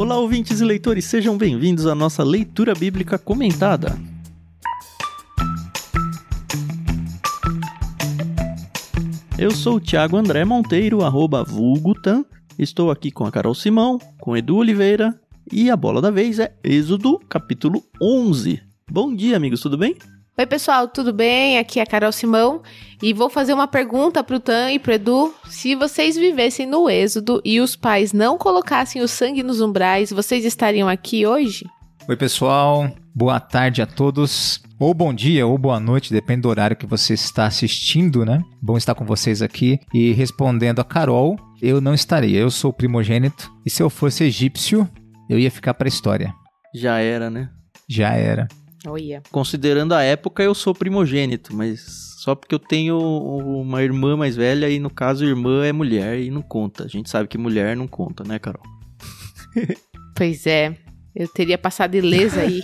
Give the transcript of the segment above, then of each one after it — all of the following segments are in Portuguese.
Olá, ouvintes e leitores, sejam bem-vindos à nossa leitura bíblica comentada. Eu sou o Thiago André Monteiro, arroba vulgutan. Estou aqui com a Carol Simão, com Edu Oliveira e a bola da vez é Êxodo, capítulo 11. Bom dia, amigos, tudo bem? Oi, pessoal, tudo bem? Aqui é a Carol Simão e vou fazer uma pergunta pro Tan e pro Edu. Se vocês vivessem no Êxodo e os pais não colocassem o sangue nos umbrais, vocês estariam aqui hoje? Oi, pessoal. Boa tarde a todos. Ou bom dia, ou boa noite, depende do horário que você está assistindo, né? Bom estar com vocês aqui. E respondendo a Carol, eu não estaria. Eu sou primogênito. E se eu fosse egípcio, eu ia ficar para a história. Já era, né? Já era. Oh, yeah. Considerando a época, eu sou primogênito, mas só porque eu tenho uma irmã mais velha e no caso irmã é mulher e não conta. A gente sabe que mulher não conta, né, Carol? Pois é, eu teria passado ilesa aí.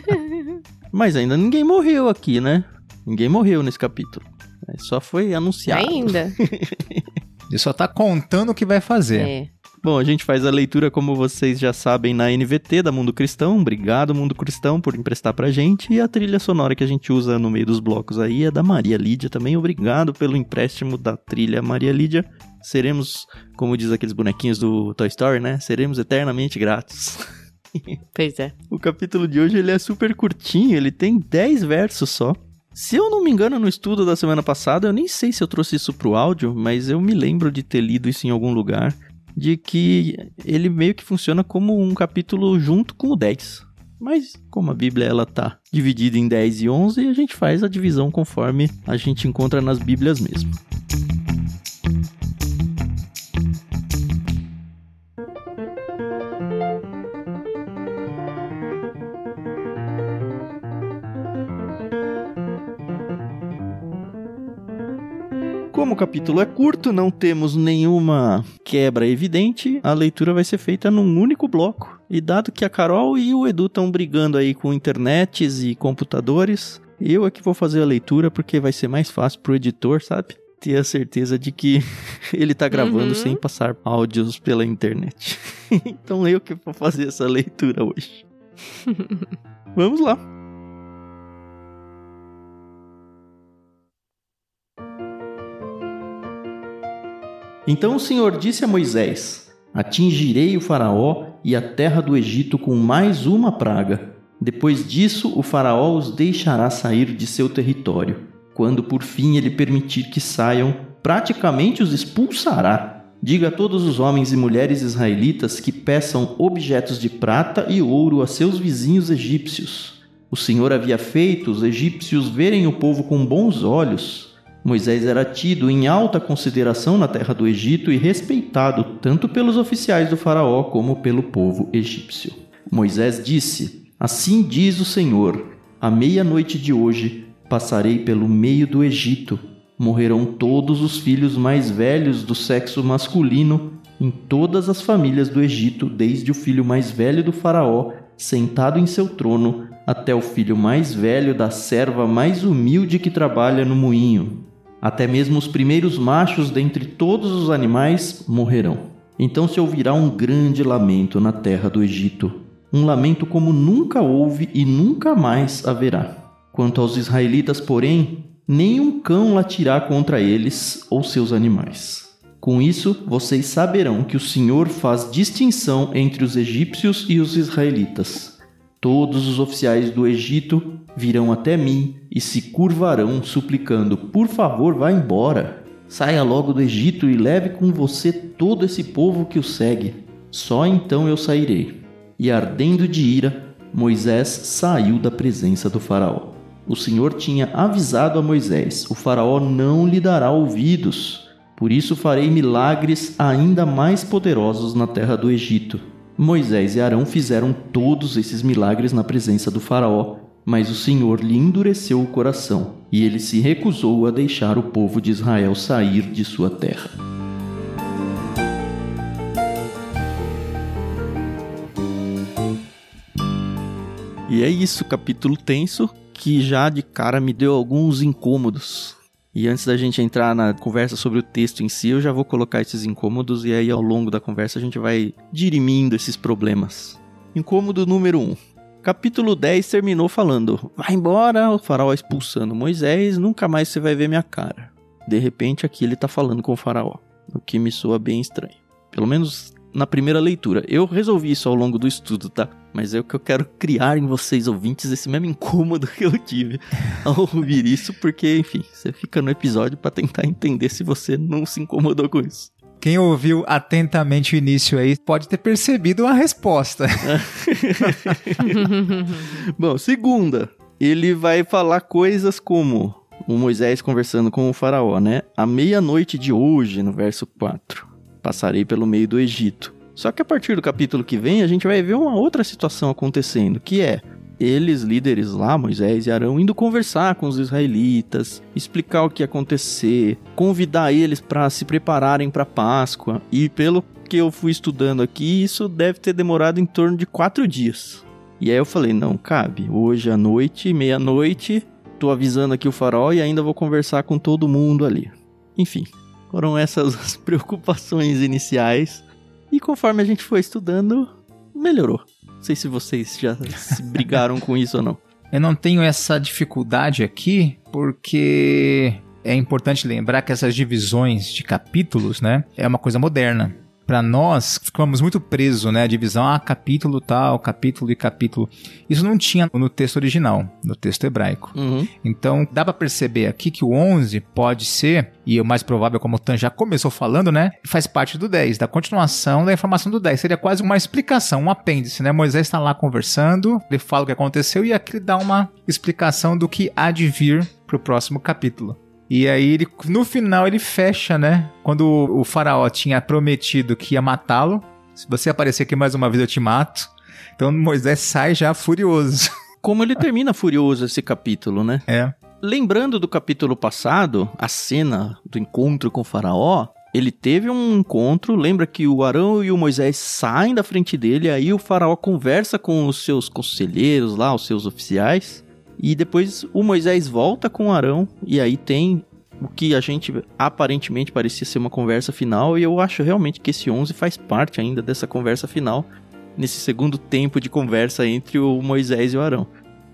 Mas ainda ninguém morreu aqui, né? Ninguém morreu nesse capítulo. É, Só foi anunciado. Ainda. Ele só tá contando o que vai fazer. É. Bom, a gente faz a leitura, como vocês já sabem, na NVT da Mundo Cristão. Obrigado, Mundo Cristão, por emprestar pra gente. E a trilha sonora que a gente usa no meio dos blocos aí é da Maria Lídia também. Obrigado pelo empréstimo da trilha Maria Lídia. Seremos, como diz aqueles bonequinhos do Toy Story, né? Seremos eternamente gratos. Pois é. O capítulo de hoje ele é super curtinho, ele tem 10 versos só. Se eu não me engano, no estudo da semana passada, eu nem sei se eu trouxe isso pro áudio, mas eu me lembro de ter lido isso em algum lugar, de que ele meio que funciona como um capítulo junto com o 10. Mas como a Bíblia ela tá dividida em 10 e 11, a gente faz a divisão conforme a gente encontra nas Bíblias mesmo. Como o capítulo é curto, não temos nenhuma quebra evidente, a leitura vai ser feita num único bloco. E dado que a Carol e o Edu estão brigando aí com internets e computadores, eu é que vou fazer a leitura porque vai ser mais fácil pro editor, sabe? Ter a certeza de que ele tá gravando Uhum. sem passar áudios pela internet. então eu que vou fazer essa leitura hoje. Vamos lá. Então o Senhor disse a Moisés: Atingirei o Faraó e a terra do Egito com mais uma praga. Depois disso, o Faraó os deixará sair de seu território. Quando por fim ele permitir que saiam, praticamente os expulsará. Diga a todos os homens e mulheres israelitas que peçam objetos de prata e ouro a seus vizinhos egípcios. O Senhor havia feito os egípcios verem o povo com bons olhos. Moisés era tido em alta consideração na terra do Egito e respeitado tanto pelos oficiais do Faraó como pelo povo egípcio. Moisés disse: Assim diz o Senhor: À meia-noite de hoje passarei pelo meio do Egito. Morrerão todos os filhos mais velhos do sexo masculino em todas as famílias do Egito, desde o filho mais velho do Faraó, sentado em seu trono, até o filho mais velho da serva mais humilde que trabalha no moinho. Até mesmo os primeiros machos dentre todos os animais morrerão. Então se ouvirá um grande lamento na terra do Egito, um lamento como nunca houve e nunca mais haverá. Quanto aos israelitas, porém, nenhum cão latirá contra eles ou seus animais. Com isso, vocês saberão que o Senhor faz distinção entre os egípcios e os israelitas. Todos os oficiais do Egito virão até mim e se curvarão, suplicando: Por favor, vá embora. Saia logo do Egito e leve com você todo esse povo que o segue. Só então eu sairei. E ardendo de ira, Moisés saiu da presença do Faraó. O Senhor tinha avisado a Moisés: O Faraó não lhe dará ouvidos. Por isso farei milagres ainda mais poderosos na terra do Egito. Moisés e Arão fizeram todos esses milagres na presença do Faraó, mas o Senhor lhe endureceu o coração, e ele se recusou a deixar o povo de Israel sair de sua terra. E é isso, capítulo tenso, que já de cara me deu alguns incômodos. E antes da gente entrar na conversa sobre o texto em si, eu já vou colocar esses incômodos e aí ao longo da conversa a gente vai dirimindo esses problemas. Incômodo número 1. Um. Capítulo 10 terminou falando: Vai embora, o faraó expulsando Moisés, nunca mais você vai ver minha cara. De repente aqui ele tá falando com o faraó, o que me soa bem estranho. Pelo menos na primeira leitura. Eu resolvi isso ao longo do estudo, tá? Mas é o que eu quero criar em vocês, ouvintes, esse mesmo incômodo que eu tive ao ouvir isso, porque, enfim, você fica no episódio para tentar entender se você não se incomodou com isso. Quem ouviu atentamente o início aí pode ter percebido a resposta. Bom, segunda, ele vai falar coisas como o Moisés conversando com o faraó, né? À meia-noite de hoje, no verso 4, passarei pelo meio do Egito. Só que a partir do capítulo que vem, a gente vai ver uma outra situação acontecendo, que é eles, líderes lá, Moisés e Arão, indo conversar com os israelitas, explicar o que ia acontecer, convidar eles para se prepararem para Páscoa. E pelo que eu fui estudando aqui, isso deve ter demorado em torno de quatro dias. E aí eu falei, não, cabe. Hoje à noite, meia-noite, tô avisando aqui o farol e ainda vou conversar com todo mundo ali. Enfim, foram essas as preocupações iniciais. E conforme a gente foi estudando, melhorou. Não sei se vocês já se brigaram com isso ou não. Eu não tenho essa dificuldade aqui porque é importante lembrar que essas divisões de capítulos, né, é uma coisa moderna para nós, ficamos muito presos, né? A divisão, ah, capítulo tal, capítulo e capítulo. Isso não tinha no texto original, no texto hebraico. Uhum. Então, dá para perceber aqui que o 11 pode ser, e o mais provável, como o Tan já começou falando, né? Faz parte do 10, da continuação da informação do 10. Seria quase uma explicação, um apêndice, né? Moisés está lá conversando, ele fala o que aconteceu e aqui dá uma explicação do que há de vir para o próximo capítulo. E aí, ele, no final, ele fecha, né? Quando o, o faraó tinha prometido que ia matá-lo. Se você aparecer aqui mais uma vez, eu te mato. Então Moisés sai já furioso. Como ele termina furioso esse capítulo, né? É. Lembrando do capítulo passado, a cena do encontro com o faraó, ele teve um encontro, lembra que o Arão e o Moisés saem da frente dele, aí o faraó conversa com os seus conselheiros lá, os seus oficiais, e depois o Moisés volta com o Arão, e aí tem o que a gente aparentemente parecia ser uma conversa final, e eu acho realmente que esse 11 faz parte ainda dessa conversa final, nesse segundo tempo de conversa entre o Moisés e o Arão.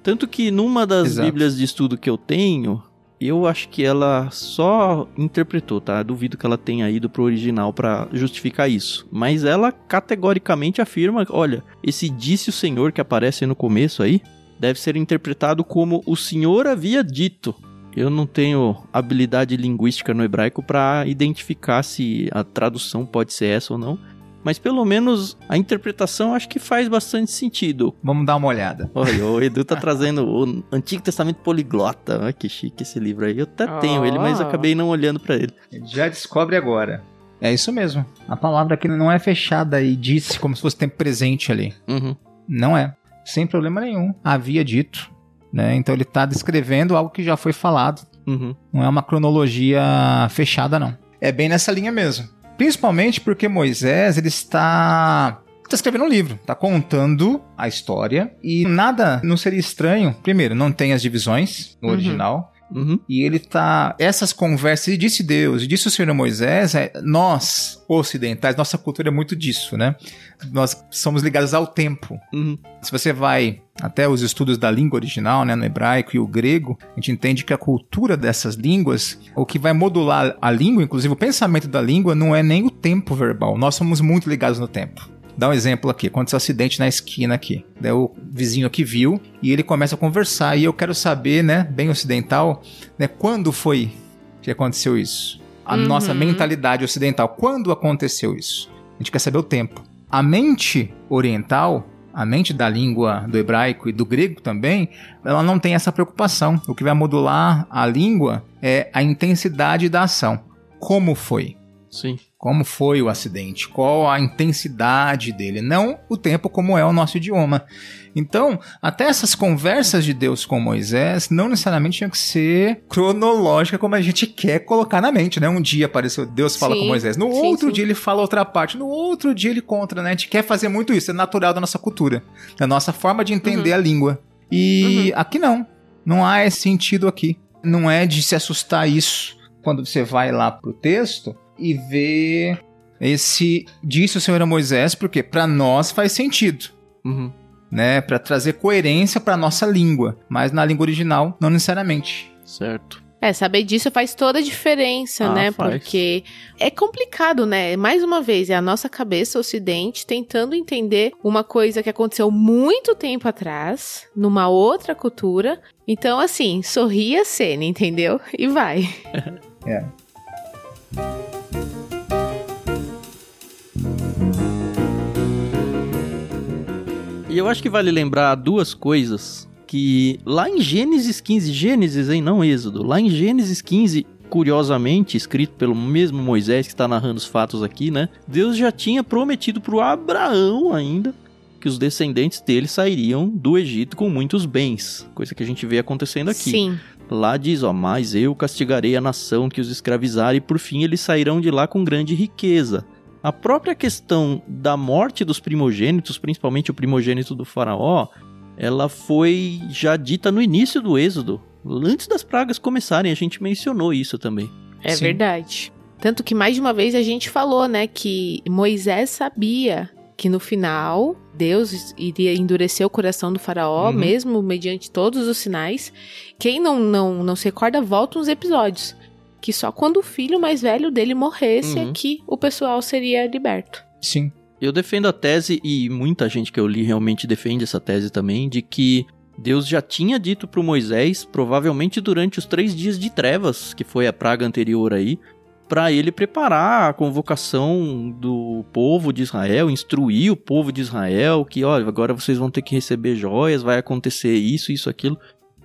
Tanto que numa das Exato. bíblias de estudo que eu tenho, eu acho que ela só interpretou, tá? Duvido que ela tenha ido pro original para justificar isso. Mas ela categoricamente afirma, olha, esse disse o Senhor que aparece no começo aí, deve ser interpretado como o Senhor havia dito. Eu não tenho habilidade linguística no hebraico para identificar se a tradução pode ser essa ou não, mas pelo menos a interpretação acho que faz bastante sentido. Vamos dar uma olhada. Olha, o Edu tá trazendo o Antigo Testamento Poliglota. Olha que chique esse livro aí. Eu até tenho ele, mas acabei não olhando para ele. Já descobre agora. É isso mesmo. A palavra aqui não é fechada e disse como se fosse tempo presente ali. Uhum. Não é. Sem problema nenhum. Havia dito. Né? Então ele está descrevendo algo que já foi falado. Uhum. Não é uma cronologia fechada, não. É bem nessa linha mesmo. Principalmente porque Moisés ele está está escrevendo um livro, está contando a história e nada não seria estranho. Primeiro, não tem as divisões no Uhum. original. Uhum. E ele tá. Essas conversas, e disse Deus, e disse o Senhor Moisés, é, nós, ocidentais, nossa cultura é muito disso, né? Nós somos ligados ao tempo. Uhum. Se você vai até os estudos da língua original, né, no hebraico e o grego, a gente entende que a cultura dessas línguas, o que vai modular a língua, inclusive o pensamento da língua, não é nem o tempo verbal. Nós somos muito ligados no tempo. Dá um exemplo aqui, aconteceu um acidente na esquina aqui. Daí o vizinho aqui viu e ele começa a conversar. E eu quero saber, né, bem ocidental, né, quando foi que aconteceu isso? A Uhum. nossa mentalidade ocidental, quando aconteceu isso? A gente quer saber o tempo. A mente oriental, a mente da língua do hebraico e do grego também, ela não tem essa preocupação. O que vai modular a língua é a intensidade da ação. Como foi? Sim. Como foi o acidente? Qual a intensidade dele? Não o tempo como é o nosso idioma. Então, até essas conversas de Deus com Moisés não necessariamente tinham que ser cronológica como a gente quer colocar na mente, né? Um dia apareceu Deus fala Sim, com Moisés, no sim, outro sim. dia ele fala outra parte, no outro dia ele conta, né? A gente quer fazer muito isso, é natural da nossa cultura, da nossa forma de entender Uhum. a língua. E aqui não, não há esse sentido aqui. não é de se assustar isso quando você vai lá pro texto e vê esse disse o Senhor a Moisés, porque para nós faz sentido. Uhum. Né, para trazer coerência para nossa língua, mas na língua original não necessariamente. Certo. É, saber disso faz toda a diferença, Ah, né? faz. Porque é complicado, né? Mais uma vez, é a nossa cabeça ocidente tentando entender uma coisa que aconteceu muito tempo atrás, numa outra cultura. Então, assim, sorria a cena, entendeu? E vai. É. E eu acho que vale lembrar duas coisas que lá em Gênesis 15, Gênesis, hein, não Êxodo, lá em Gênesis 15, curiosamente, escrito pelo mesmo Moisés que está narrando os fatos aqui, né? Deus já tinha prometido para o Abraão ainda que os descendentes dele sairiam do Egito com muitos bens, coisa que a gente vê acontecendo aqui. Sim. Lá diz, ó, mas eu castigarei a nação que os escravizar e por fim eles sairão de lá com grande riqueza. A própria questão da morte dos primogênitos, principalmente o primogênito do faraó, ela foi já dita no início do êxodo. Antes das pragas começarem, a gente mencionou isso também. É Sim. verdade. Tanto que mais de uma vez a gente falou, né, que Moisés sabia que no final Deus iria endurecer o coração do faraó, Uhum. mesmo mediante todos os sinais. Quem não, não, não se recorda, volta uns episódios. Que só quando o filho mais velho dele morresse Uhum. é que o pessoal seria liberto. Sim. Eu defendo a tese, e muita gente que eu li realmente defende essa tese também, de que Deus já tinha dito para Moisés, provavelmente durante os três dias de trevas, que foi a praga anterior aí, para ele preparar a convocação do povo de Israel, instruir o povo de Israel que, olha, agora vocês vão ter que receber joias, vai acontecer isso, isso, aquilo.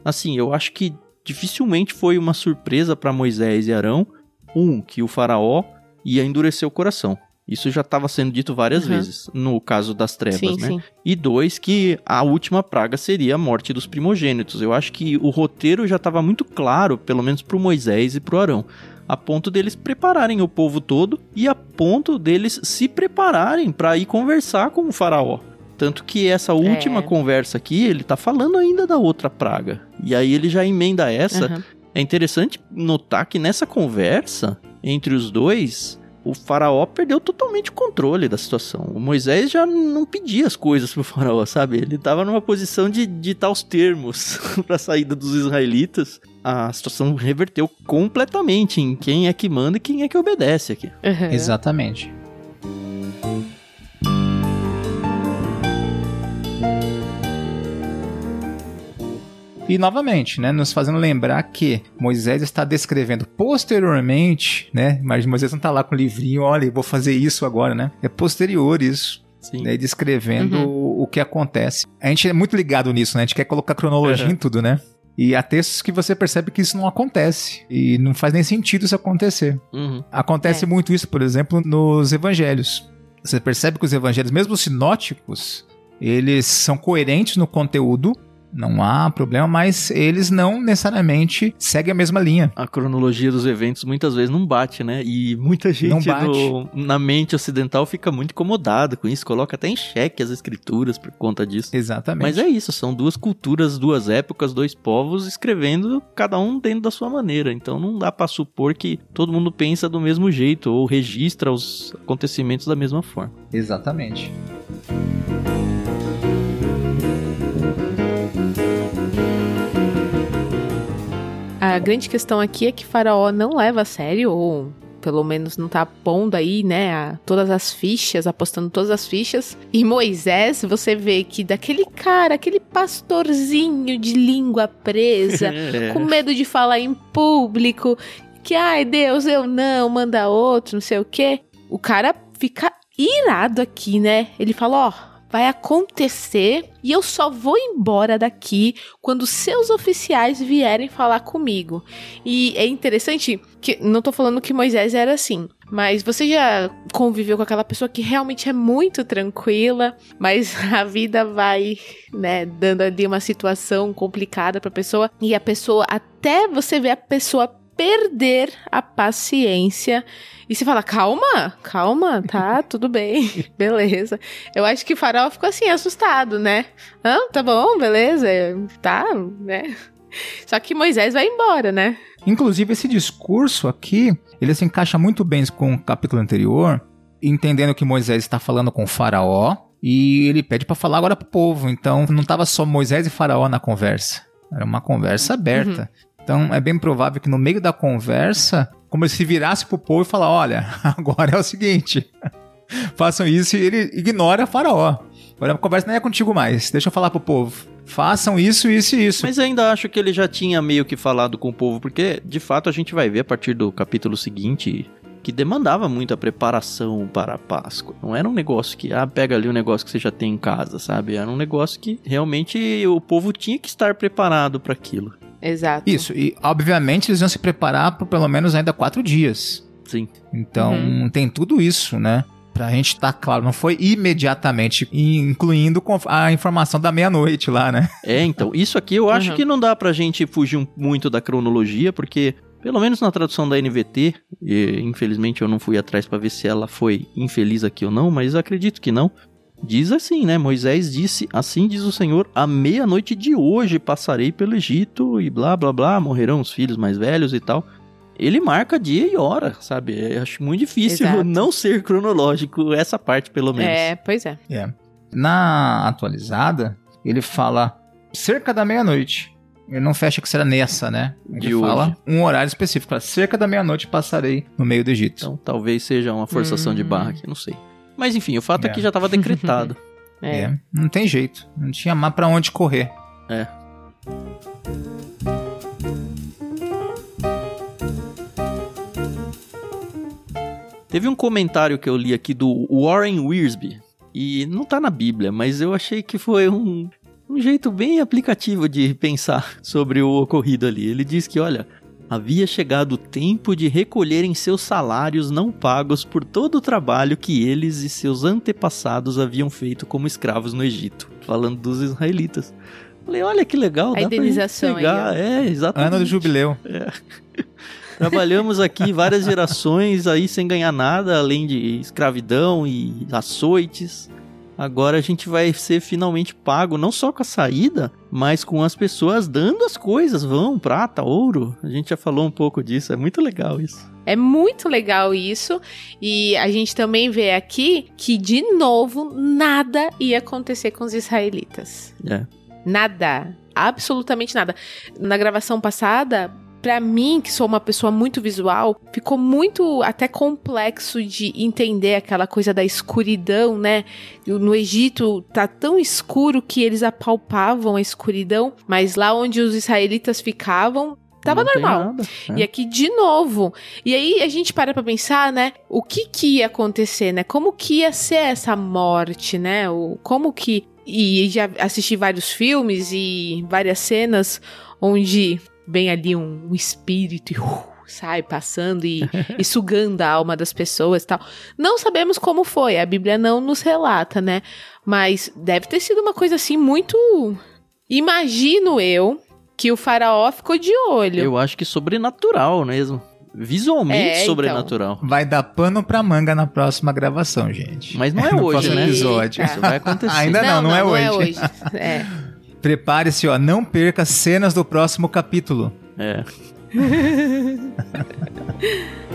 Assim, eu acho que dificilmente foi uma surpresa para Moisés e Arão, um, que o faraó ia endurecer o coração. Isso já estava sendo dito várias Uhum. vezes, no caso das trevas, sim, né? sim. E dois, que a última praga seria a morte dos primogênitos. Eu acho que o roteiro já estava muito claro, pelo menos para Moisés e para Arão, a ponto deles prepararem o povo todo e a ponto deles se prepararem para ir conversar com o faraó. Tanto que essa última É. conversa aqui, ele tá falando ainda da outra praga. E aí ele já emenda essa. Aham. É interessante notar que nessa conversa entre os dois, o faraó perdeu totalmente o controle da situação. O Moisés já não pedia as coisas pro faraó, sabe? Ele tava numa posição de ditar os termos pra saída dos israelitas. A situação reverteu completamente em quem é que manda e quem é que obedece aqui. Aham. Exatamente. E novamente, né, nos fazendo lembrar que Moisés está descrevendo posteriormente, né, mas Moisés não está lá com o livrinho, olha, eu vou fazer isso agora, né? É posterior isso, Sim. né, descrevendo o, o que acontece. A gente é muito ligado nisso, né? A gente quer colocar cronologia Uhum. em tudo, né? E há textos que você percebe que isso não acontece. E não faz nem sentido isso acontecer. Uhum. Acontece É. muito isso, por exemplo, nos evangelhos. Você percebe que os evangelhos, mesmo os sinóticos, eles são coerentes no conteúdo, não há problema, mas eles não necessariamente seguem a mesma linha. A cronologia dos eventos muitas vezes não bate, né? E muita gente no- na mente ocidental fica muito incomodada com isso, coloca até em xeque as escrituras por conta disso. Exatamente. Mas é isso, são duas culturas, duas épocas, dois povos escrevendo cada um dentro da sua maneira. Então não dá pra supor que todo mundo pensa do mesmo jeito ou registra os acontecimentos da mesma forma. Exatamente. A grande questão aqui é que Faraó não leva a sério, ou pelo menos não tá pondo aí, né, a- todas as fichas, apostando todas as fichas. E Moisés, você vê que daquele cara, aquele pastorzinho de língua presa, É. com medo de falar em público, que ai Deus, eu não, manda outro, não sei o quê. O cara fica irado aqui, né? Ele fala, ó, vai acontecer e eu só vou embora daqui quando seus oficiais vierem falar comigo. E é interessante que não tô falando que Moisés era assim, mas você já conviveu com aquela pessoa que realmente é muito tranquila, mas a vida vai, né, dando ali uma situação complicada pra pessoa e a pessoa até você ver a pessoa perder a paciência e você fala, calma, calma, tá, tudo bem, beleza. Eu acho que o farol ficou assim, assustado, né? Ah, tá bom, beleza, tá, né? Só que Moisés vai embora, né? Inclusive, esse discurso aqui, ele se encaixa muito bem com o capítulo anterior, entendendo que Moisés está falando com o faraó, e ele pede para falar agora pro povo. Então, não estava só Moisés e faraó na conversa. Era uma conversa aberta. Uhum. Então, é bem provável que no meio da conversa, como se virasse pro povo e falar, olha, agora é o seguinte, façam isso e ele ignora faraó. Agora a conversa não é contigo mais, deixa eu falar pro povo façam isso, isso e isso. Mas ainda acho que ele já tinha meio que falado com o povo, porque de fato a gente vai ver a partir do capítulo seguinte que demandava muita preparação para a Páscoa. Não era um negócio que, ah, pega ali um negócio que você já tem em casa, sabe? Era um negócio que realmente o povo tinha que estar preparado para aquilo. Exato. Isso, e obviamente eles iam se preparar por pelo menos ainda quatro dias. Sim. Então uhum. tem tudo isso, né? Pra gente estar tá claro, não foi imediatamente, incluindo a informação da meia-noite lá, né? É, então, isso aqui eu acho uhum. que não dá pra gente fugir muito da cronologia, porque pelo menos na tradução da NVT, e, infelizmente eu não fui atrás para ver se ela foi infeliz aqui ou não, mas acredito que não. Diz assim, né? Moisés disse: Assim diz o Senhor, à meia-noite de hoje passarei pelo Egito e blá blá blá, morrerão os filhos mais velhos e tal ele marca dia e hora, sabe? Eu acho muito difícil Exato. não ser cronológico essa parte, pelo menos. É, pois é. é. Na atualizada, ele fala cerca da meia-noite. Ele não fecha que será nessa, né? Ele De fala hoje. um horário específico. Cerca da meia-noite passarei no meio do Egito. Então talvez seja uma forçação hum. de barra aqui, não sei. Mas enfim, o fato é, é que já estava decretado. é. é. Não tem jeito. Não tinha mais pra onde correr. É. Teve um comentário que eu li aqui do Warren Wiersbe, e não tá na Bíblia, mas eu achei que foi um, um jeito bem aplicativo de pensar sobre o ocorrido ali. Ele diz que, olha, havia chegado o tempo de recolherem seus salários não pagos por todo o trabalho que eles e seus antepassados haviam feito como escravos no Egito, falando dos israelitas. Falei, olha que legal, a indenização. Aí, é, exatamente. Ano do jubileu. É. Trabalhamos aqui várias gerações aí sem ganhar nada, além de escravidão e açoites. Agora a gente vai ser finalmente pago, não só com a saída, mas com as pessoas dando as coisas, vão, prata, ouro. A gente já falou um pouco disso, é muito legal isso. É muito legal isso. E a gente também vê aqui que, de novo, nada ia acontecer com os israelitas. É. Nada. Absolutamente nada. Na gravação passada, para mim, que sou uma pessoa muito visual, ficou muito até complexo de entender aquela coisa da escuridão, né? No Egito tá tão escuro que eles apalpavam a escuridão, mas lá onde os israelitas ficavam, tava Não normal. Nada, é. E aqui de novo. E aí a gente para pra pensar, né? O que que ia acontecer, né? Como que ia ser essa morte, né? O, como que. E já assisti vários filmes e várias cenas onde vem ali um, um espírito e uh, sai passando e, e, sugando a alma das pessoas e tal. Não sabemos como foi, a Bíblia não nos relata, né? Mas deve ter sido uma coisa assim muito. Imagino eu que o faraó ficou de olho. Eu acho que sobrenatural mesmo. Visualmente é, então. sobrenatural. Então. Vai dar pano pra manga na próxima gravação, gente. Mas não é hoje, né? episódio. Isso vai acontecer. Ainda não, não, não, não é, hoje. Não é hoje. Prepare-se, ó, não perca cenas do próximo capítulo. É.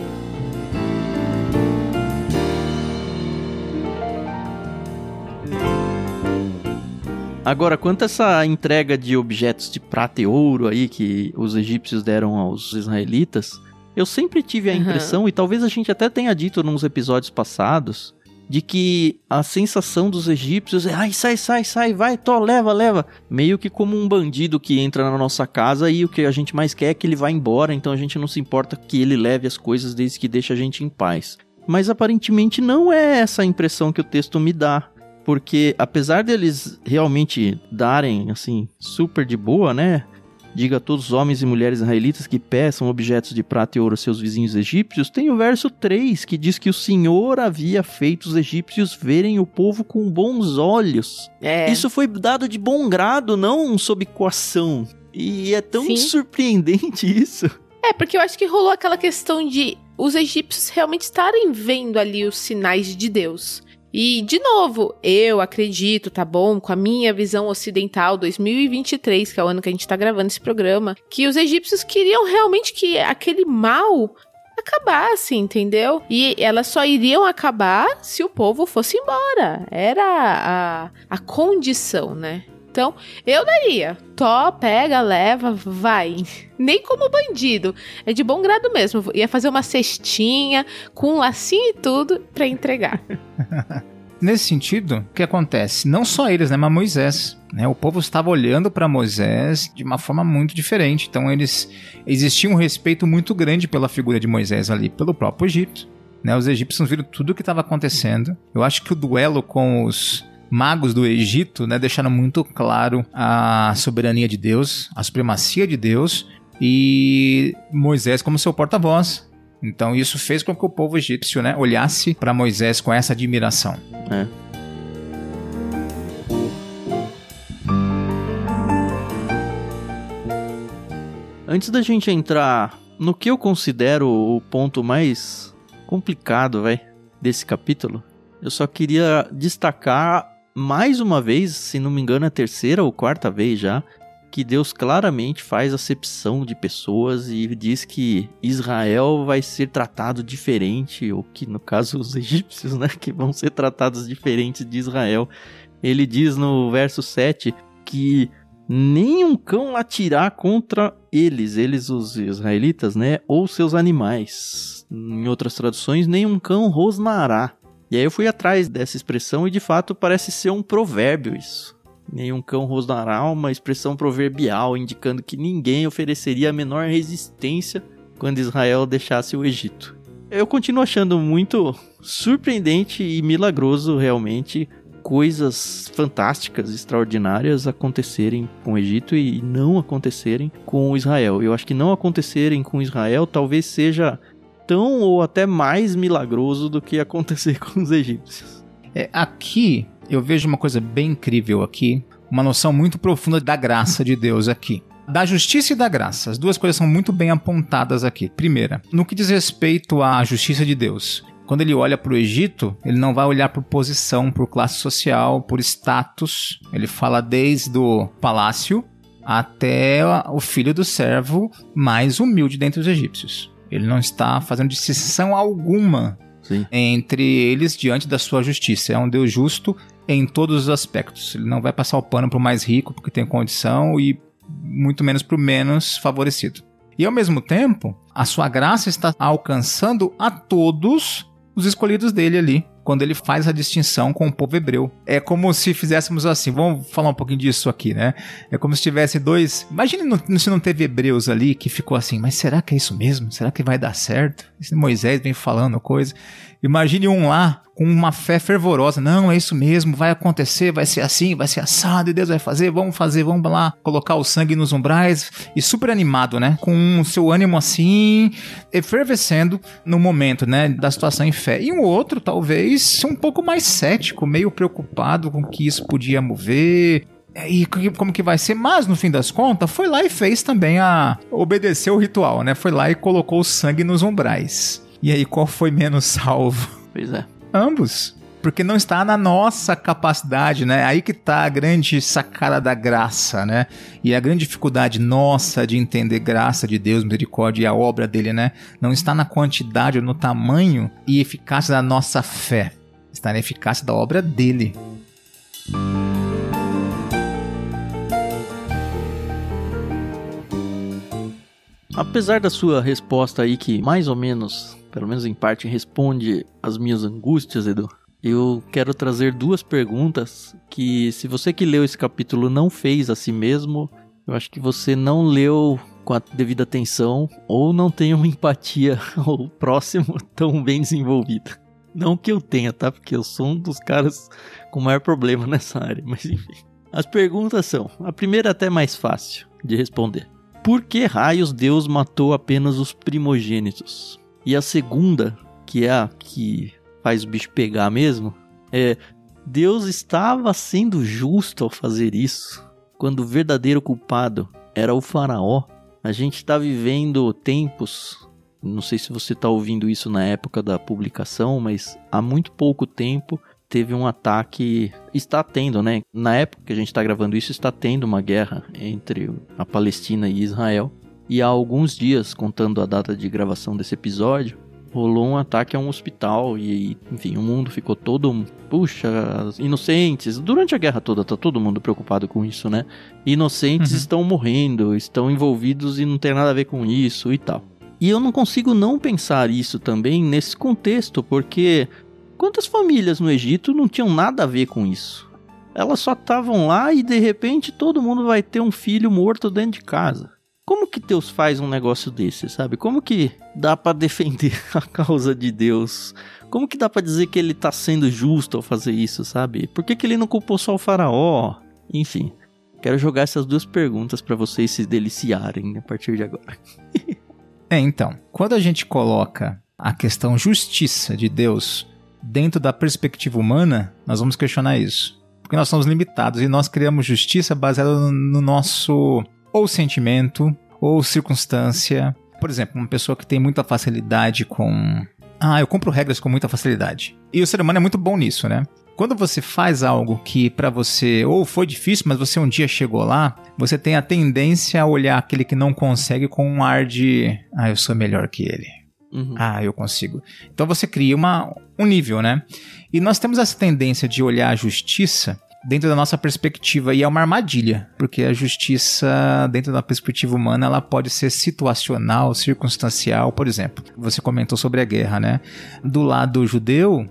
Agora, quanto a essa entrega de objetos de prata e ouro aí que os egípcios deram aos israelitas, eu sempre tive a impressão, uhum. e talvez a gente até tenha dito nos episódios passados, de que a sensação dos egípcios é ai, sai, sai, sai, vai, to, leva, leva. Meio que como um bandido que entra na nossa casa e o que a gente mais quer é que ele vá embora, então a gente não se importa que ele leve as coisas desde que deixe a gente em paz. Mas aparentemente não é essa a impressão que o texto me dá. Porque apesar deles realmente darem, assim, super de boa, né? Diga a todos os homens e mulheres israelitas que peçam objetos de prata e ouro a seus vizinhos egípcios. Tem o verso 3 que diz que o Senhor havia feito os egípcios verem o povo com bons olhos. É. Isso foi dado de bom grado, não sob coação. E é tão Sim. surpreendente isso. É, porque eu acho que rolou aquela questão de os egípcios realmente estarem vendo ali os sinais de Deus. E, de novo, eu acredito, tá bom, com a minha visão ocidental 2023, que é o ano que a gente tá gravando esse programa, que os egípcios queriam realmente que aquele mal acabasse, entendeu? E elas só iriam acabar se o povo fosse embora. Era a, a condição, né? Então, eu daria. Tó, pega, leva, vai. Nem como bandido. É de bom grado mesmo. Ia fazer uma cestinha com um lacinho e tudo para entregar. Nesse sentido, o que acontece? Não só eles, né, mas Moisés. Né? O povo estava olhando para Moisés de uma forma muito diferente. Então, eles existia um respeito muito grande pela figura de Moisés ali, pelo próprio Egito. Né? Os egípcios viram tudo o que estava acontecendo. Eu acho que o duelo com os magos do Egito né, deixaram muito claro a soberania de Deus, a supremacia de Deus e Moisés como seu porta-voz. Então isso fez com que o povo egípcio né, olhasse para Moisés com essa admiração. É. Antes da gente entrar no que eu considero o ponto mais complicado, vai, desse capítulo, eu só queria destacar mais uma vez, se não me engano, é a terceira ou quarta vez já, que Deus claramente faz acepção de pessoas e diz que Israel vai ser tratado diferente, ou que no caso os egípcios, né, que vão ser tratados diferentes de Israel. Ele diz no verso 7 que nenhum cão latirá contra eles, eles os israelitas, né, ou seus animais. Em outras traduções, nenhum cão rosnará. E aí eu fui atrás dessa expressão e de fato parece ser um provérbio isso. Nenhum cão rosnará, uma expressão proverbial indicando que ninguém ofereceria a menor resistência quando Israel deixasse o Egito. Eu continuo achando muito surpreendente e milagroso realmente coisas fantásticas, extraordinárias acontecerem com o Egito e não acontecerem com Israel. Eu acho que não acontecerem com Israel talvez seja tão ou até mais milagroso do que acontecer com os egípcios. É, aqui eu vejo uma coisa bem incrível aqui, uma noção muito profunda da graça de Deus aqui. Da justiça e da graça. As duas coisas são muito bem apontadas aqui. Primeira, no que diz respeito à justiça de Deus. Quando ele olha para o Egito, ele não vai olhar por posição, por classe social, por status. Ele fala desde o palácio até o filho do servo mais humilde dentre os egípcios. Ele não está fazendo distinção alguma Sim. entre eles diante da sua justiça. É um Deus justo em todos os aspectos. Ele não vai passar o pano para o mais rico porque tem condição e muito menos para o menos favorecido. E ao mesmo tempo, a sua graça está alcançando a todos os escolhidos dele ali quando ele faz a distinção com o povo hebreu. É como se fizéssemos assim, vamos falar um pouquinho disso aqui, né? É como se tivesse dois. Imagine no, se não teve hebreus ali que ficou assim, mas será que é isso mesmo? Será que vai dar certo? Esse Moisés vem falando coisa. Imagine um lá com uma fé fervorosa. Não, é isso mesmo, vai acontecer, vai ser assim, vai ser assado, e Deus vai fazer, vamos fazer, vamos lá colocar o sangue nos umbrais. E super animado, né? Com o seu ânimo assim, efervescendo no momento, né? Da situação em fé. E um outro, talvez, um pouco mais cético, meio preocupado com que isso podia mover, e como que vai ser? Mas no fim das contas, foi lá e fez também a obedeceu o ritual, né? Foi lá e colocou o sangue nos umbrais. E aí qual foi menos salvo? Pois é. Ambos. Porque não está na nossa capacidade, né? Aí que está a grande sacada da graça, né? E a grande dificuldade nossa de entender graça de Deus, misericórdia e a obra dele, né? Não está na quantidade ou no tamanho e eficácia da nossa fé. Está na eficácia da obra dele. Apesar da sua resposta aí que mais ou menos pelo menos em parte, responde as minhas angústias, Edu. Eu quero trazer duas perguntas que, se você que leu esse capítulo não fez a si mesmo, eu acho que você não leu com a devida atenção ou não tem uma empatia ao próximo tão bem desenvolvida. Não que eu tenha, tá? Porque eu sou um dos caras com maior problema nessa área, mas enfim. As perguntas são: a primeira até mais fácil de responder. Por que raios Deus matou apenas os primogênitos? E a segunda, que é a que faz o bicho pegar mesmo, é Deus estava sendo justo ao fazer isso, quando o verdadeiro culpado era o faraó. A gente está vivendo tempos, não sei se você está ouvindo isso na época da publicação, mas há muito pouco tempo teve um ataque. Está tendo, né? Na época que a gente está gravando isso, está tendo uma guerra entre a Palestina e Israel. E há alguns dias, contando a data de gravação desse episódio, rolou um ataque a um hospital e, enfim, o mundo ficou todo, puxa, inocentes. Durante a guerra toda tá todo mundo preocupado com isso, né? Inocentes uhum. estão morrendo, estão envolvidos e não tem nada a ver com isso e tal. E eu não consigo não pensar isso também nesse contexto, porque quantas famílias no Egito não tinham nada a ver com isso? Elas só estavam lá e de repente todo mundo vai ter um filho morto dentro de casa. Como que Deus faz um negócio desse, sabe? Como que dá para defender a causa de Deus? Como que dá para dizer que ele tá sendo justo ao fazer isso, sabe? Por que, que ele não culpou só o faraó? Enfim, quero jogar essas duas perguntas para vocês se deliciarem a partir de agora. é, então, quando a gente coloca a questão justiça de Deus dentro da perspectiva humana, nós vamos questionar isso. Porque nós somos limitados e nós criamos justiça baseada no nosso ou sentimento, ou circunstância. Por exemplo, uma pessoa que tem muita facilidade com. Ah, eu compro regras com muita facilidade. E o ser humano é muito bom nisso, né? Quando você faz algo que para você ou foi difícil, mas você um dia chegou lá, você tem a tendência a olhar aquele que não consegue com um ar de, ah, eu sou melhor que ele. Uhum. Ah, eu consigo. Então você cria uma, um nível, né? E nós temos essa tendência de olhar a justiça dentro da nossa perspectiva e é uma armadilha, porque a justiça dentro da perspectiva humana ela pode ser situacional, circunstancial, por exemplo. Você comentou sobre a guerra, né? Do lado judeu,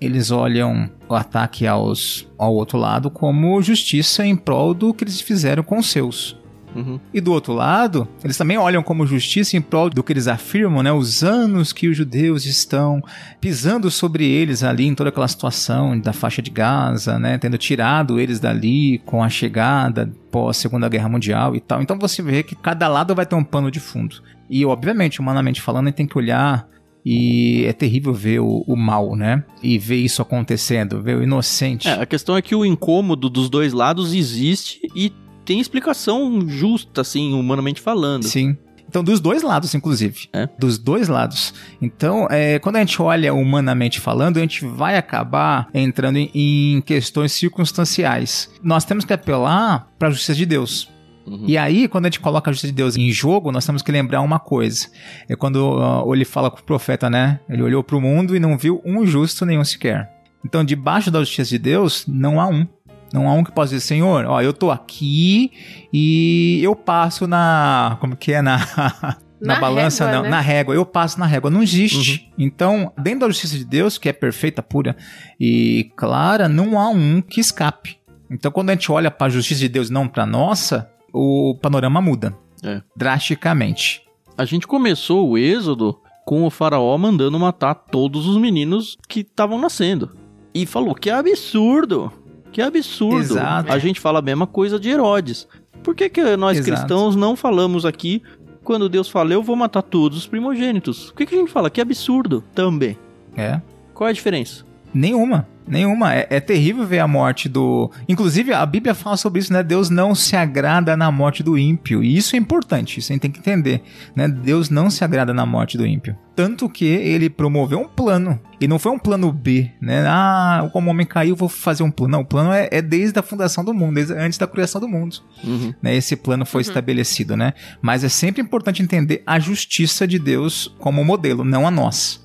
eles olham o ataque aos, ao outro lado como justiça em prol do que eles fizeram com os seus. Uhum. E do outro lado, eles também olham como justiça em prol do que eles afirmam, né? Os anos que os judeus estão pisando sobre eles ali em toda aquela situação da faixa de Gaza, né? Tendo tirado eles dali com a chegada pós Segunda Guerra Mundial e tal. Então você vê que cada lado vai ter um pano de fundo. E obviamente, humanamente falando, a gente tem que olhar e é terrível ver o, o, mal, né? E ver isso acontecendo, ver o inocente. É, a questão é que o incômodo dos dois lados existe e tem explicação justa, assim, humanamente falando. Sim. Então, dos dois lados, inclusive. É. Dos dois lados. Então, é, quando a gente olha humanamente falando, a gente vai acabar entrando em, em questões circunstanciais. Nós temos que apelar para a justiça de Deus. Uhum. E aí, quando a gente coloca a justiça de Deus em jogo, nós temos que lembrar uma coisa. É quando uh, ele fala com o profeta, né? Ele olhou para o mundo e não viu um justo nenhum sequer. Então, debaixo da justiça de Deus, não há um. Não há um que possa dizer, Senhor, ó, eu tô aqui e eu passo na. Como que é? Na. na, na balança, régua, não, né? na régua. Eu passo na régua. Não existe. Uhum. Então, dentro da justiça de Deus, que é perfeita, pura e clara, não há um que escape. Então, quando a gente olha para a justiça de Deus não para nossa, o panorama muda é. drasticamente. A gente começou o êxodo com o faraó mandando matar todos os meninos que estavam nascendo. E falou que é absurdo. Que absurdo. Exato. A gente fala a mesma coisa de Herodes. Por que, que nós Exato. cristãos não falamos aqui quando Deus fala, eu vou matar todos os primogênitos? Por que, que a gente fala? Que absurdo também. É. Qual é a diferença? Nenhuma. Nenhuma. É, é, terrível ver a morte do. Inclusive, a Bíblia fala sobre isso, né? Deus não se agrada na morte do ímpio. E isso é importante, isso a gente tem que entender. Né? Deus não se agrada na morte do ímpio. Tanto que ele promoveu um plano. E não foi um plano B, né? Ah, como o homem caiu, vou fazer um plano. Não, o plano é, é desde a fundação do mundo, desde antes da criação do mundo. Uhum. Né? Esse plano foi uhum. estabelecido, né? Mas é sempre importante entender a justiça de Deus como modelo, não a nós.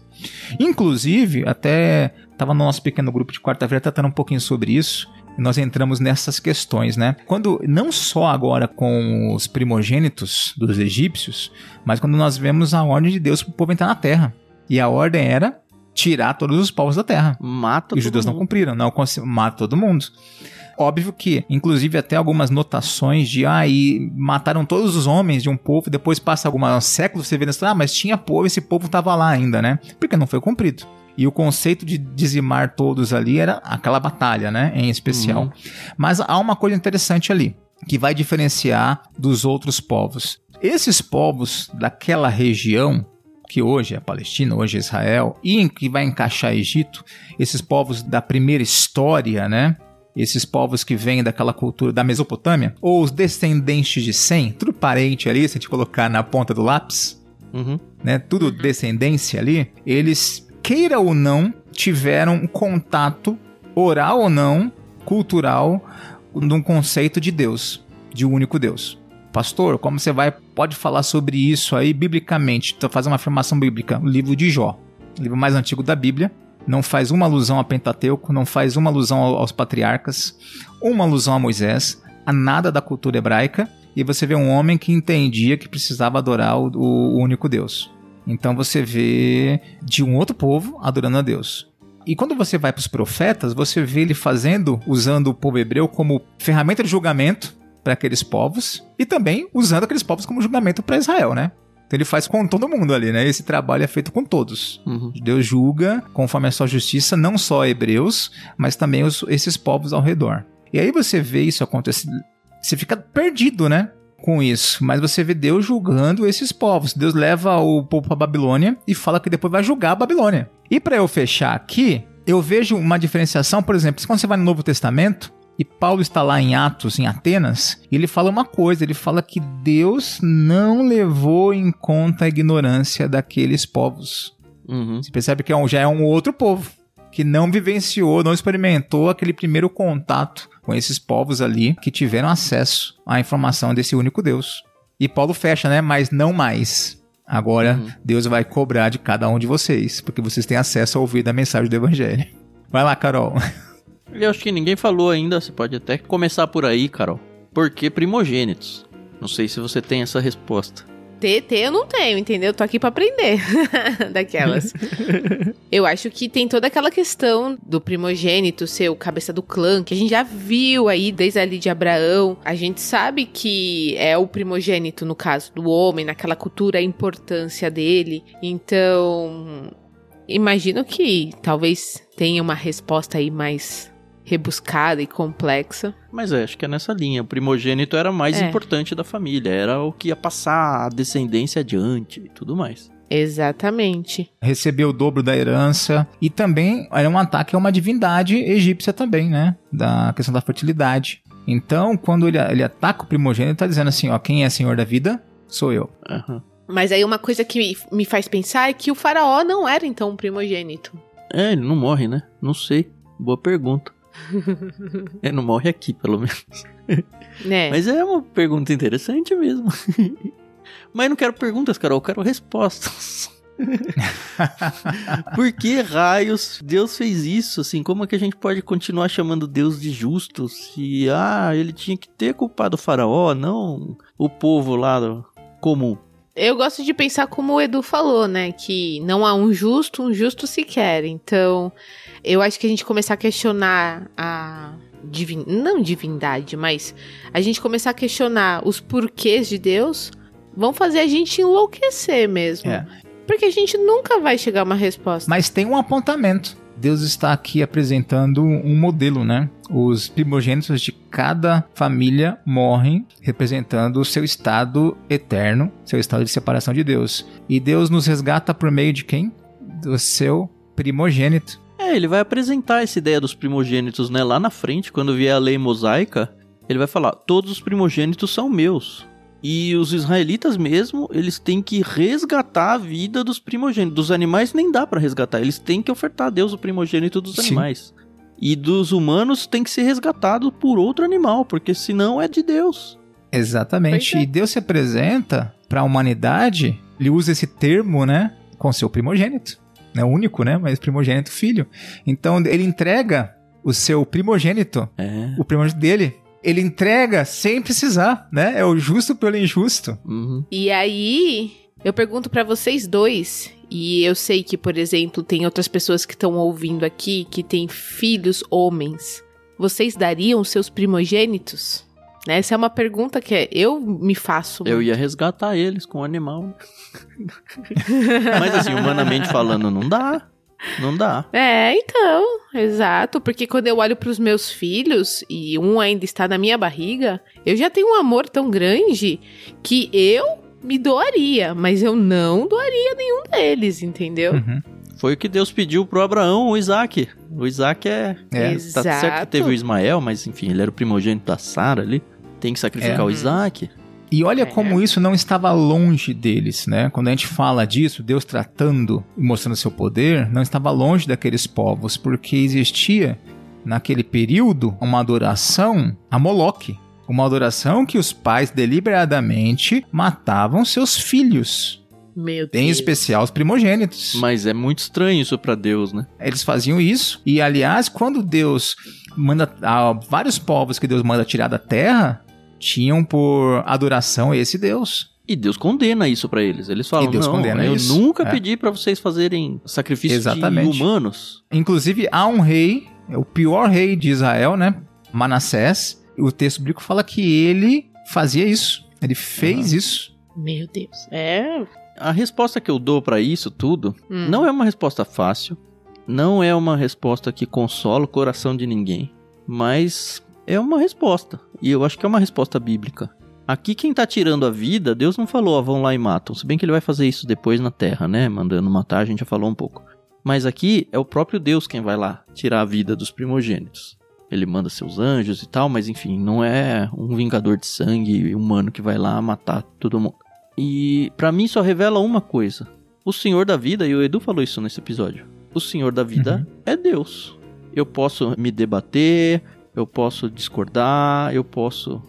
Inclusive, até estava no nosso pequeno grupo de quarta-feira tratando um pouquinho sobre isso. E nós entramos nessas questões, né? Quando não só agora com os primogênitos dos egípcios, mas quando nós vemos a ordem de Deus para o povo entrar na terra. E a ordem era tirar todos os povos da terra. Mata E os judeus mundo. não cumpriram, não mata todo mundo. Óbvio que, inclusive, até algumas notações de ah, e mataram todos os homens de um povo, depois passa alguns séculos, você vê na história, ah, mas tinha povo, esse povo estava lá ainda, né? Porque não foi cumprido. E o conceito de dizimar todos ali era aquela batalha, né? Em especial. Uhum. Mas há uma coisa interessante ali, que vai diferenciar dos outros povos. Esses povos daquela região, que hoje é a Palestina, hoje é Israel, e que vai encaixar Egito, esses povos da primeira história, né? Esses povos que vêm daquela cultura da Mesopotâmia, ou os descendentes de Sem, tudo parente ali, se a gente colocar na ponta do lápis, uhum. né? Tudo uhum. descendência ali, eles queira ou não, tiveram contato oral ou não, cultural, num conceito de Deus, de um único Deus. Pastor, como você vai pode falar sobre isso aí biblicamente? Fazer uma afirmação bíblica, o livro de Jó, o livro mais antigo da Bíblia, não faz uma alusão a Pentateuco, não faz uma alusão aos patriarcas, uma alusão a Moisés, a nada da cultura hebraica, e você vê um homem que entendia que precisava adorar o único Deus. Então você vê de um outro povo adorando a Deus. E quando você vai para os profetas, você vê ele fazendo, usando o povo hebreu como ferramenta de julgamento para aqueles povos e também usando aqueles povos como julgamento para Israel, né? Então ele faz com todo mundo ali, né? Esse trabalho é feito com todos. Uhum. Deus julga conforme a sua justiça, não só hebreus, mas também os, esses povos ao redor. E aí você vê isso acontecer, você fica perdido, né? Com isso, mas você vê Deus julgando esses povos. Deus leva o povo para Babilônia e fala que depois vai julgar a Babilônia. E para eu fechar aqui, eu vejo uma diferenciação, por exemplo, quando você vai no Novo Testamento, e Paulo está lá em Atos, em Atenas, e ele fala uma coisa: ele fala que Deus não levou em conta a ignorância daqueles povos. Uhum. Você percebe que é já é um outro povo que não vivenciou, não experimentou aquele primeiro contato com esses povos ali que tiveram acesso à informação desse único Deus. E Paulo fecha, né? Mas não mais. Agora uhum. Deus vai cobrar de cada um de vocês, porque vocês têm acesso a ouvir a mensagem do Evangelho. Vai lá, Carol. Eu acho que ninguém falou ainda, você pode até começar por aí, Carol. Por que primogênitos? Não sei se você tem essa resposta. TT eu não tenho, entendeu? Tô aqui para aprender daquelas. eu acho que tem toda aquela questão do primogênito ser o cabeça do clã, que a gente já viu aí desde ali de Abraão. A gente sabe que é o primogênito, no caso do homem, naquela cultura, a importância dele. Então, imagino que talvez tenha uma resposta aí mais rebuscada e complexa. Mas é, acho que é nessa linha. O primogênito era mais é. importante da família, era o que ia passar a descendência adiante e tudo mais. Exatamente. Recebeu o dobro da herança e também era um ataque a uma divindade egípcia também, né? Da questão da fertilidade. Então, quando ele, ele ataca o primogênito, ele tá dizendo assim, ó, quem é senhor da vida sou eu. Uhum. Mas aí uma coisa que me faz pensar é que o faraó não era então um primogênito. É, ele não morre, né? Não sei. Boa pergunta. É, não morre aqui, pelo menos. É. Mas é uma pergunta interessante mesmo. Mas não quero perguntas, Carol, eu quero respostas. Por que raios Deus fez isso? Assim, como é que a gente pode continuar chamando Deus de justo se ah, ele tinha que ter culpado o faraó, não o povo lá comum? Eu gosto de pensar como o Edu falou, né? Que não há um justo, um justo sequer. Então, eu acho que a gente começar a questionar a. Divin... Não divindade, mas a gente começar a questionar os porquês de Deus vão fazer a gente enlouquecer mesmo. É. Porque a gente nunca vai chegar a uma resposta. Mas tem um apontamento. Deus está aqui apresentando um modelo, né? Os primogênitos de cada família morrem, representando o seu estado eterno, seu estado de separação de Deus. E Deus nos resgata por meio de quem? Do seu primogênito. É, ele vai apresentar essa ideia dos primogênitos, né? Lá na frente, quando vier a lei mosaica, ele vai falar: todos os primogênitos são meus. E os israelitas mesmo, eles têm que resgatar a vida dos primogênitos. Dos animais nem dá para resgatar, eles têm que ofertar a Deus o primogênito dos Sim. animais. E dos humanos tem que ser resgatado por outro animal, porque senão é de Deus. Exatamente. É. E Deus se apresenta para a humanidade, ele usa esse termo, né, com seu primogênito. Não é único, né, mas primogênito filho. Então ele entrega o seu primogênito, é. o primogênito dele, ele entrega sem precisar, né? É o justo pelo injusto. Uhum. E aí, eu pergunto para vocês dois, e eu sei que, por exemplo, tem outras pessoas que estão ouvindo aqui que têm filhos homens. Vocês dariam seus primogênitos? Né? Essa é uma pergunta que eu me faço. Eu ia resgatar eles com o animal. Mas assim, humanamente falando, não dá. Não dá. É, então, exato. Porque quando eu olho para os meus filhos e um ainda está na minha barriga, eu já tenho um amor tão grande que eu me doaria, mas eu não doaria nenhum deles, entendeu? Uhum. Foi o que Deus pediu pro Abraão, o Isaac. O Isaac é. é tá certo que teve o Ismael, mas enfim, ele era o primogênito da Sara ali. Tem que sacrificar é. o Isaac. E olha é. como isso não estava longe deles, né? Quando a gente fala disso, Deus tratando e mostrando seu poder, não estava longe daqueles povos, porque existia naquele período, uma adoração a Moloque. Uma adoração que os pais deliberadamente matavam seus filhos. Meu Deus. Em especial os primogênitos. Mas é muito estranho isso pra Deus, né? Eles faziam isso. E, aliás, quando Deus manda. a vários povos que Deus manda tirar da terra tinham por adoração esse Deus. E Deus condena isso pra eles. Eles falam, E Deus não, condena eu isso, nunca é. pedi pra vocês fazerem sacrifícios de Exatamente. humanos. Inclusive, há um rei, é o pior rei de Israel, né? Manassés. E o texto bíblico fala que ele fazia isso. Ele fez isso. Meu Deus. É. A resposta que eu dou pra isso tudo Hum. não é uma resposta fácil, não é uma resposta que consola o coração de ninguém, mas é uma resposta. E eu acho que é uma resposta bíblica. Aqui quem tá tirando a vida, Deus não falou, ó, vão lá e matam. Se bem que ele vai fazer isso depois na terra, né? Mandando matar, a gente já falou um pouco. Mas aqui é o próprio Deus quem vai lá tirar a vida dos primogênitos. Ele manda seus anjos e tal, mas enfim, não é um vingador de sangue humano que vai lá matar todo mundo. E pra mim só revela uma coisa. O Senhor da vida, e o Edu falou isso nesse episódio. O Senhor da vida é Deus. Eu posso me debater, eu posso discordar, eu posso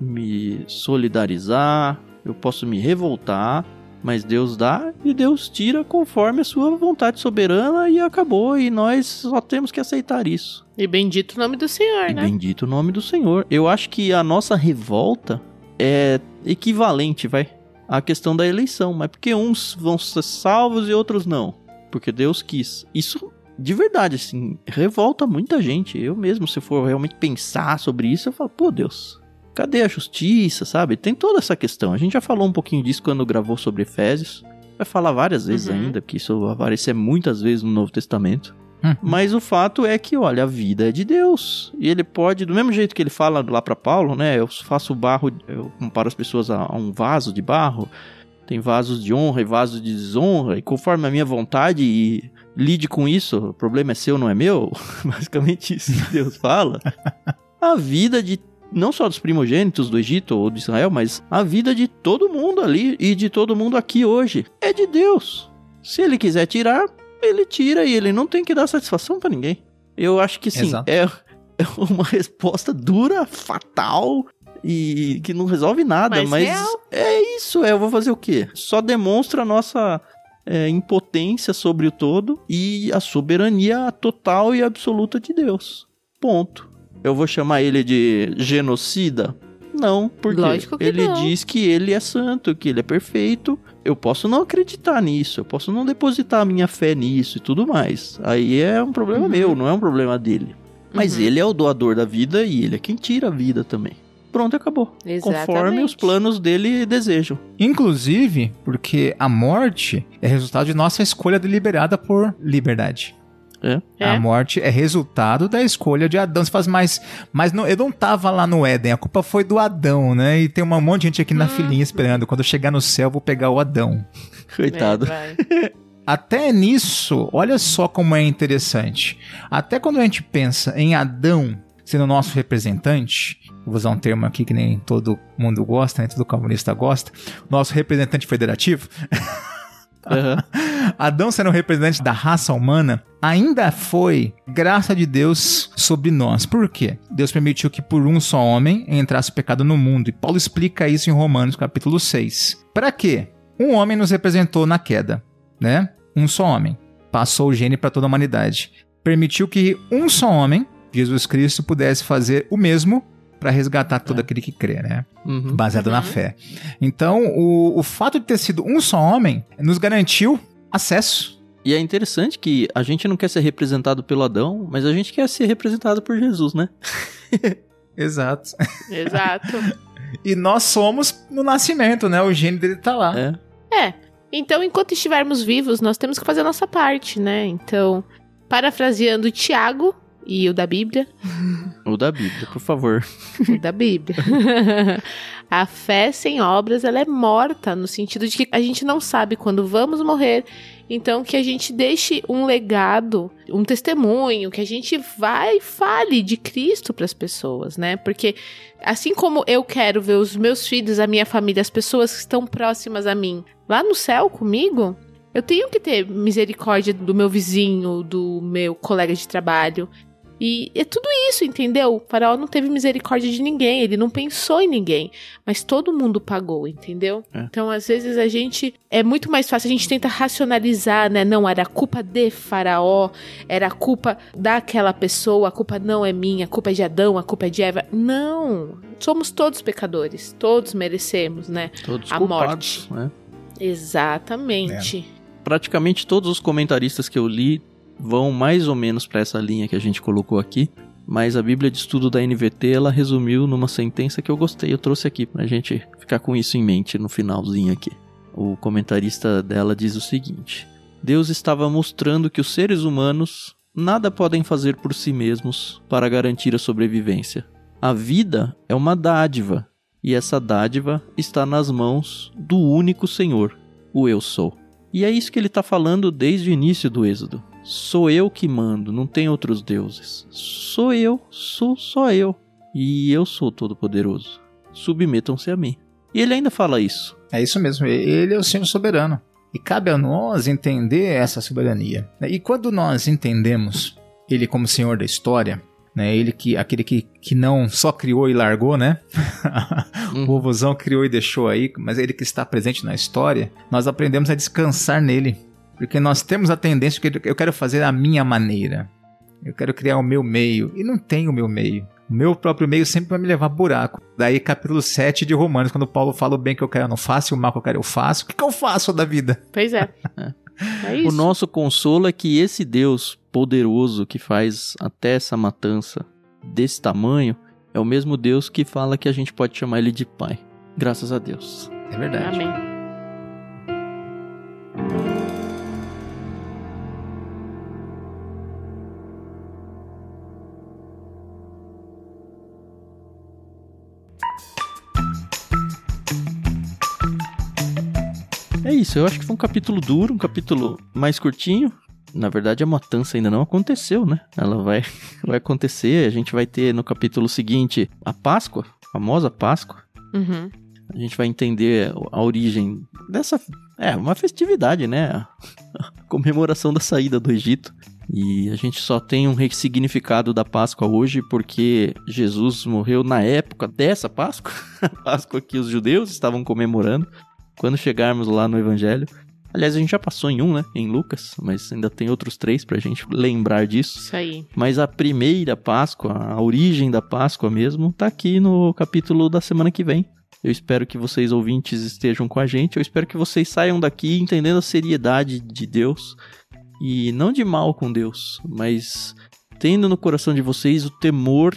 me solidarizar, eu posso me revoltar, mas Deus dá e Deus tira conforme a sua vontade soberana e acabou. E nós só temos que aceitar isso. E bendito o nome do Senhor, E né? bendito o nome do Senhor. Eu acho que a nossa revolta é equivalente, vai, à questão da eleição. Mas porque uns vão ser salvos e outros não? Porque Deus quis. Isso, de verdade, assim, revolta muita gente. Eu mesmo, se for realmente pensar sobre isso, eu falo, pô, Deus, cadê a justiça, sabe? Tem toda essa questão. A gente já falou um pouquinho disso quando gravou sobre Efésios. Vai falar várias vezes Uhum. ainda, porque isso vai aparecer muitas vezes no Novo Testamento. Hum. Mas o fato é que, olha, a vida é de Deus. E ele pode, do mesmo jeito que ele fala lá pra Paulo, né? Eu faço barro, eu comparo as pessoas a, a um vaso de barro. Tem vasos de honra e vasos de desonra. E conforme a minha vontade e lide com isso, o problema é seu, não é meu. Basicamente isso que Deus fala. A vida de não só dos primogênitos do Egito ou de Israel, mas a vida de todo mundo ali e de todo mundo aqui hoje é de Deus. Se ele quiser tirar, ele tira e ele não tem que dar satisfação pra ninguém. Eu acho que sim, Exato. é, é uma resposta dura, fatal e que não resolve nada, Mas mas, é isso, é, eu vou fazer o quê? Só demonstra a nossa é, impotência sobre o todo e a soberania total e absoluta de Deus. Ponto. Eu vou chamar ele de genocida? Não, porque ele não. diz que ele é santo, que ele é perfeito. Eu posso não acreditar nisso, eu posso não depositar a minha fé nisso e tudo mais. Aí é um problema Uhum. meu, não é um problema dele. Mas Uhum. ele é o doador da vida e ele é quem tira a vida também. Pronto, acabou. Conforme Exatamente. os planos dele desejam. Inclusive, porque a morte é resultado de nossa escolha deliberada por liberdade. É. É. A morte é resultado da escolha de Adão. Você faz mais. Mas não, eu não tava lá no Éden, a culpa foi do Adão, né? E tem um monte de gente aqui na Hum. filinha esperando. Quando eu chegar no céu, eu vou pegar o Adão. Coitado. É. Até nisso, olha só como é interessante. Até quando a gente pensa em Adão sendo nosso representante, vou usar um termo aqui que nem todo mundo gosta, nem todo comunista gosta, nosso representante federativo, Aham. Adão sendo representante da raça humana, ainda foi graça de Deus sobre nós. Por quê? Deus permitiu que por um só homem entrasse o pecado no mundo. E Paulo explica isso em Romanos capítulo 6. Para quê? Um homem nos representou na queda, né? Um só homem. Passou o gene para toda a humanidade. Permitiu que um só homem, Jesus Cristo, pudesse fazer o mesmo para resgatar todo aquele que crê, né? Uhum. baseado na Uhum. fé. Então, o, o fato de ter sido um só homem nos garantiu acesso. E é interessante que a gente não quer ser representado pelo Adão, mas a gente quer ser representado por Jesus, né? Exato. Exato. E nós somos no nascimento, né? O gene dele tá lá. É. É. Então, enquanto estivermos vivos, nós temos que fazer a nossa parte, né? Então, parafraseando Tiago e o da Bíblia, O da Bíblia, por favor. o da Bíblia. a fé sem obras, ela é morta, no sentido de que a gente não sabe quando vamos morrer. Então, que a gente deixe um legado, um testemunho, que a gente vai e fale de Cristo para as pessoas, né? Porque assim como eu quero ver os meus filhos, a minha família, as pessoas que estão próximas a mim lá no céu comigo, eu tenho que ter misericórdia do meu vizinho, do meu colega de trabalho. E é tudo isso, entendeu? O faraó não teve misericórdia de ninguém, ele não pensou em ninguém, mas todo mundo pagou, entendeu? É. Então, às vezes a gente é muito mais fácil, a gente tenta racionalizar, né? Não, era culpa de faraó, era culpa daquela pessoa, a culpa não é minha, a culpa é de Adão, a culpa é de Eva. Não, somos todos pecadores, todos merecemos, né? Todos A culpados, né? Exatamente. Praticamente todos os comentaristas que eu li vão mais ou menos para essa linha que a gente colocou aqui, mas a Bíblia de Estudo da NVT ela resumiu numa sentença que eu gostei, eu trouxe aqui pra gente ficar com isso em mente no finalzinho aqui. O comentarista dela diz o seguinte: Deus estava mostrando que os seres humanos nada podem fazer por si mesmos para garantir a sobrevivência. A vida é uma dádiva, e essa dádiva está nas mãos do único Senhor, o Eu Sou. E é isso que ele está falando desde o início do Êxodo. Sou eu que mando, não tem outros deuses. Sou eu, sou só eu. E eu sou todo-poderoso. Submetam-se a mim. E ele ainda fala isso. É isso mesmo, ele é o Senhor soberano. E cabe a nós entender essa soberania. E quando nós entendemos ele como Senhor da história, né, ele que aquele que, que não só criou e largou, né? o Uhum. povozão criou e deixou aí, mas ele que está presente na história, nós aprendemos a descansar nele. Porque nós temos a tendência que eu quero fazer a minha maneira. Eu quero criar o meu meio. E não tem o meu meio. O meu próprio meio sempre vai me levar a buraco. Daí, capítulo 7 de Romanos, quando Paulo fala o bem que eu quero eu não faço, e o mal que eu quero eu faço. O que, que eu faço da vida? Pois é. É. O nosso consolo é que esse Deus poderoso que faz até essa matança desse tamanho é o mesmo Deus que fala que a gente pode chamar ele de Pai. Graças a Deus. É verdade. Amém. Isso, eu acho que foi um capítulo duro, um capítulo mais curtinho. Na verdade, a matança ainda não aconteceu, né? Ela vai, vai acontecer. A gente vai ter no capítulo seguinte a Páscoa, a famosa Páscoa. Uhum. A gente vai entender a origem dessa. É, uma festividade, né? A comemoração da saída do Egito. E a gente só tem um ressignificado da Páscoa hoje porque Jesus morreu na época dessa Páscoa, a Páscoa que os judeus estavam comemorando. Quando chegarmos lá no Evangelho. Aliás, a gente já passou em um, né? Em Lucas, mas ainda tem outros três pra gente lembrar disso. Isso aí. Mas a primeira Páscoa, a origem da Páscoa mesmo, tá aqui no capítulo da semana que vem. Eu espero que vocês ouvintes estejam com a gente. Eu espero que vocês saiam daqui entendendo a seriedade de Deus e não de mal com Deus, mas tendo no coração de vocês o temor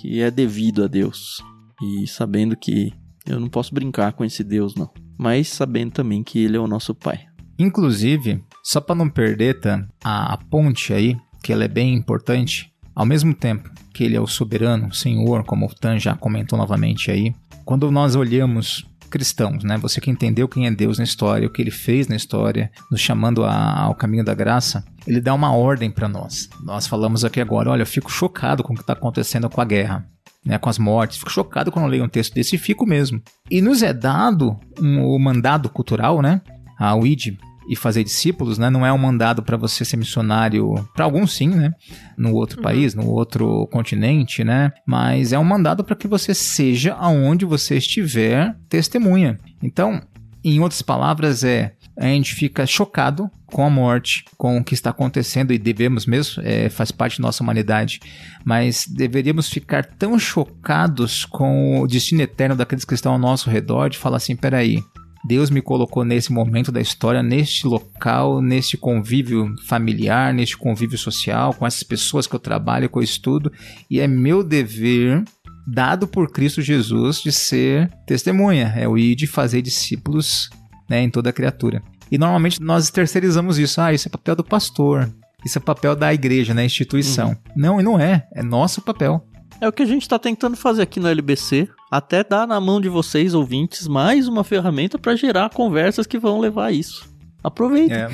que é devido a Deus e sabendo que eu não posso brincar com esse Deus não, mas sabendo também que ele é o nosso Pai. Inclusive, só para não perder tá, a, ponte aí, que ela é bem importante, ao mesmo tempo que ele é o soberano, o Senhor, como o Tan já comentou novamente aí, quando nós olhamos cristãos, né? Você que entendeu quem é Deus na história, o que ele fez na história, nos chamando a- ao caminho da graça, ele dá uma ordem para nós. Nós falamos aqui agora, olha, eu fico chocado com o que está acontecendo com a guerra. Né, com as mortes, fico chocado quando eu leio um texto desse e fico mesmo. E nos é dado um- o mandado cultural, né? A UID e fazer discípulos, né? Não é um mandado para você ser missionário, para alguns sim, né? No outro país, no outro continente, né? Mas é um mandado para que você seja aonde você estiver testemunha. Então, em outras palavras, é a gente fica chocado com a morte, com o que está acontecendo e devemos mesmo, é, faz parte da nossa humanidade, mas deveríamos ficar tão chocados com o destino eterno daqueles que estão ao nosso redor de falar assim, peraí, Deus me colocou nesse momento da história, neste local, neste convívio familiar, neste convívio social, com essas pessoas que eu trabalho, que eu estudo, e é meu dever, dado por Cristo Jesus, de ser testemunha, é o ir de fazer discípulos né, em toda a criatura. E normalmente nós terceirizamos isso, ah, isso é papel do pastor, isso é papel da igreja, né, instituição. Não, e não é, é nosso papel. É o que a gente está tentando fazer aqui no LBC, até dar na mão de vocês, ouvintes, mais uma ferramenta para gerar conversas que vão levar a isso. Aproveita, É.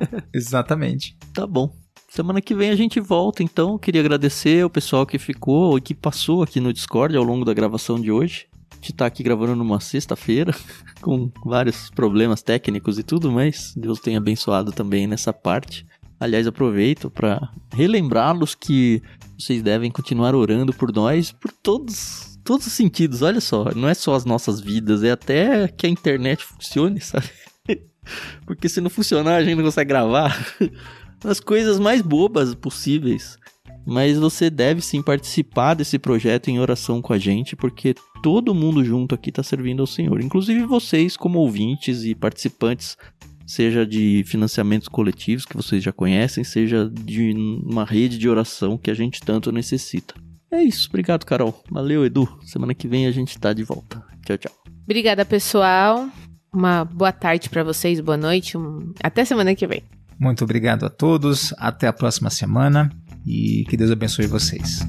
Exatamente. tá bom. Semana que vem a gente volta, então. Eu queria agradecer o pessoal que ficou e que passou aqui no Discord ao longo da gravação de hoje. Gente tá aqui gravando numa sexta-feira, com vários problemas técnicos e tudo, mas Deus tem abençoado também nessa parte. Aliás, aproveito para relembrá-los que vocês devem continuar orando por nós, por todos, todos os sentidos. Olha só, não é só as nossas vidas, é até que a internet funcione, sabe? Porque se não funcionar, a gente não consegue gravar. As coisas mais bobas possíveis. Mas você deve sim participar desse projeto em oração com a gente, porque todo mundo junto aqui está servindo ao Senhor. Inclusive vocês, como ouvintes e participantes seja de financiamentos coletivos que vocês já conhecem, seja de uma rede de oração que a gente tanto necessita. É isso, obrigado, Carol. Valeu, Edu. Semana que vem a gente tá de volta. Tchau, tchau. Obrigada, pessoal. Uma boa tarde para vocês, boa noite. Um... Até semana que vem. Muito obrigado a todos. Até a próxima semana e que Deus abençoe vocês.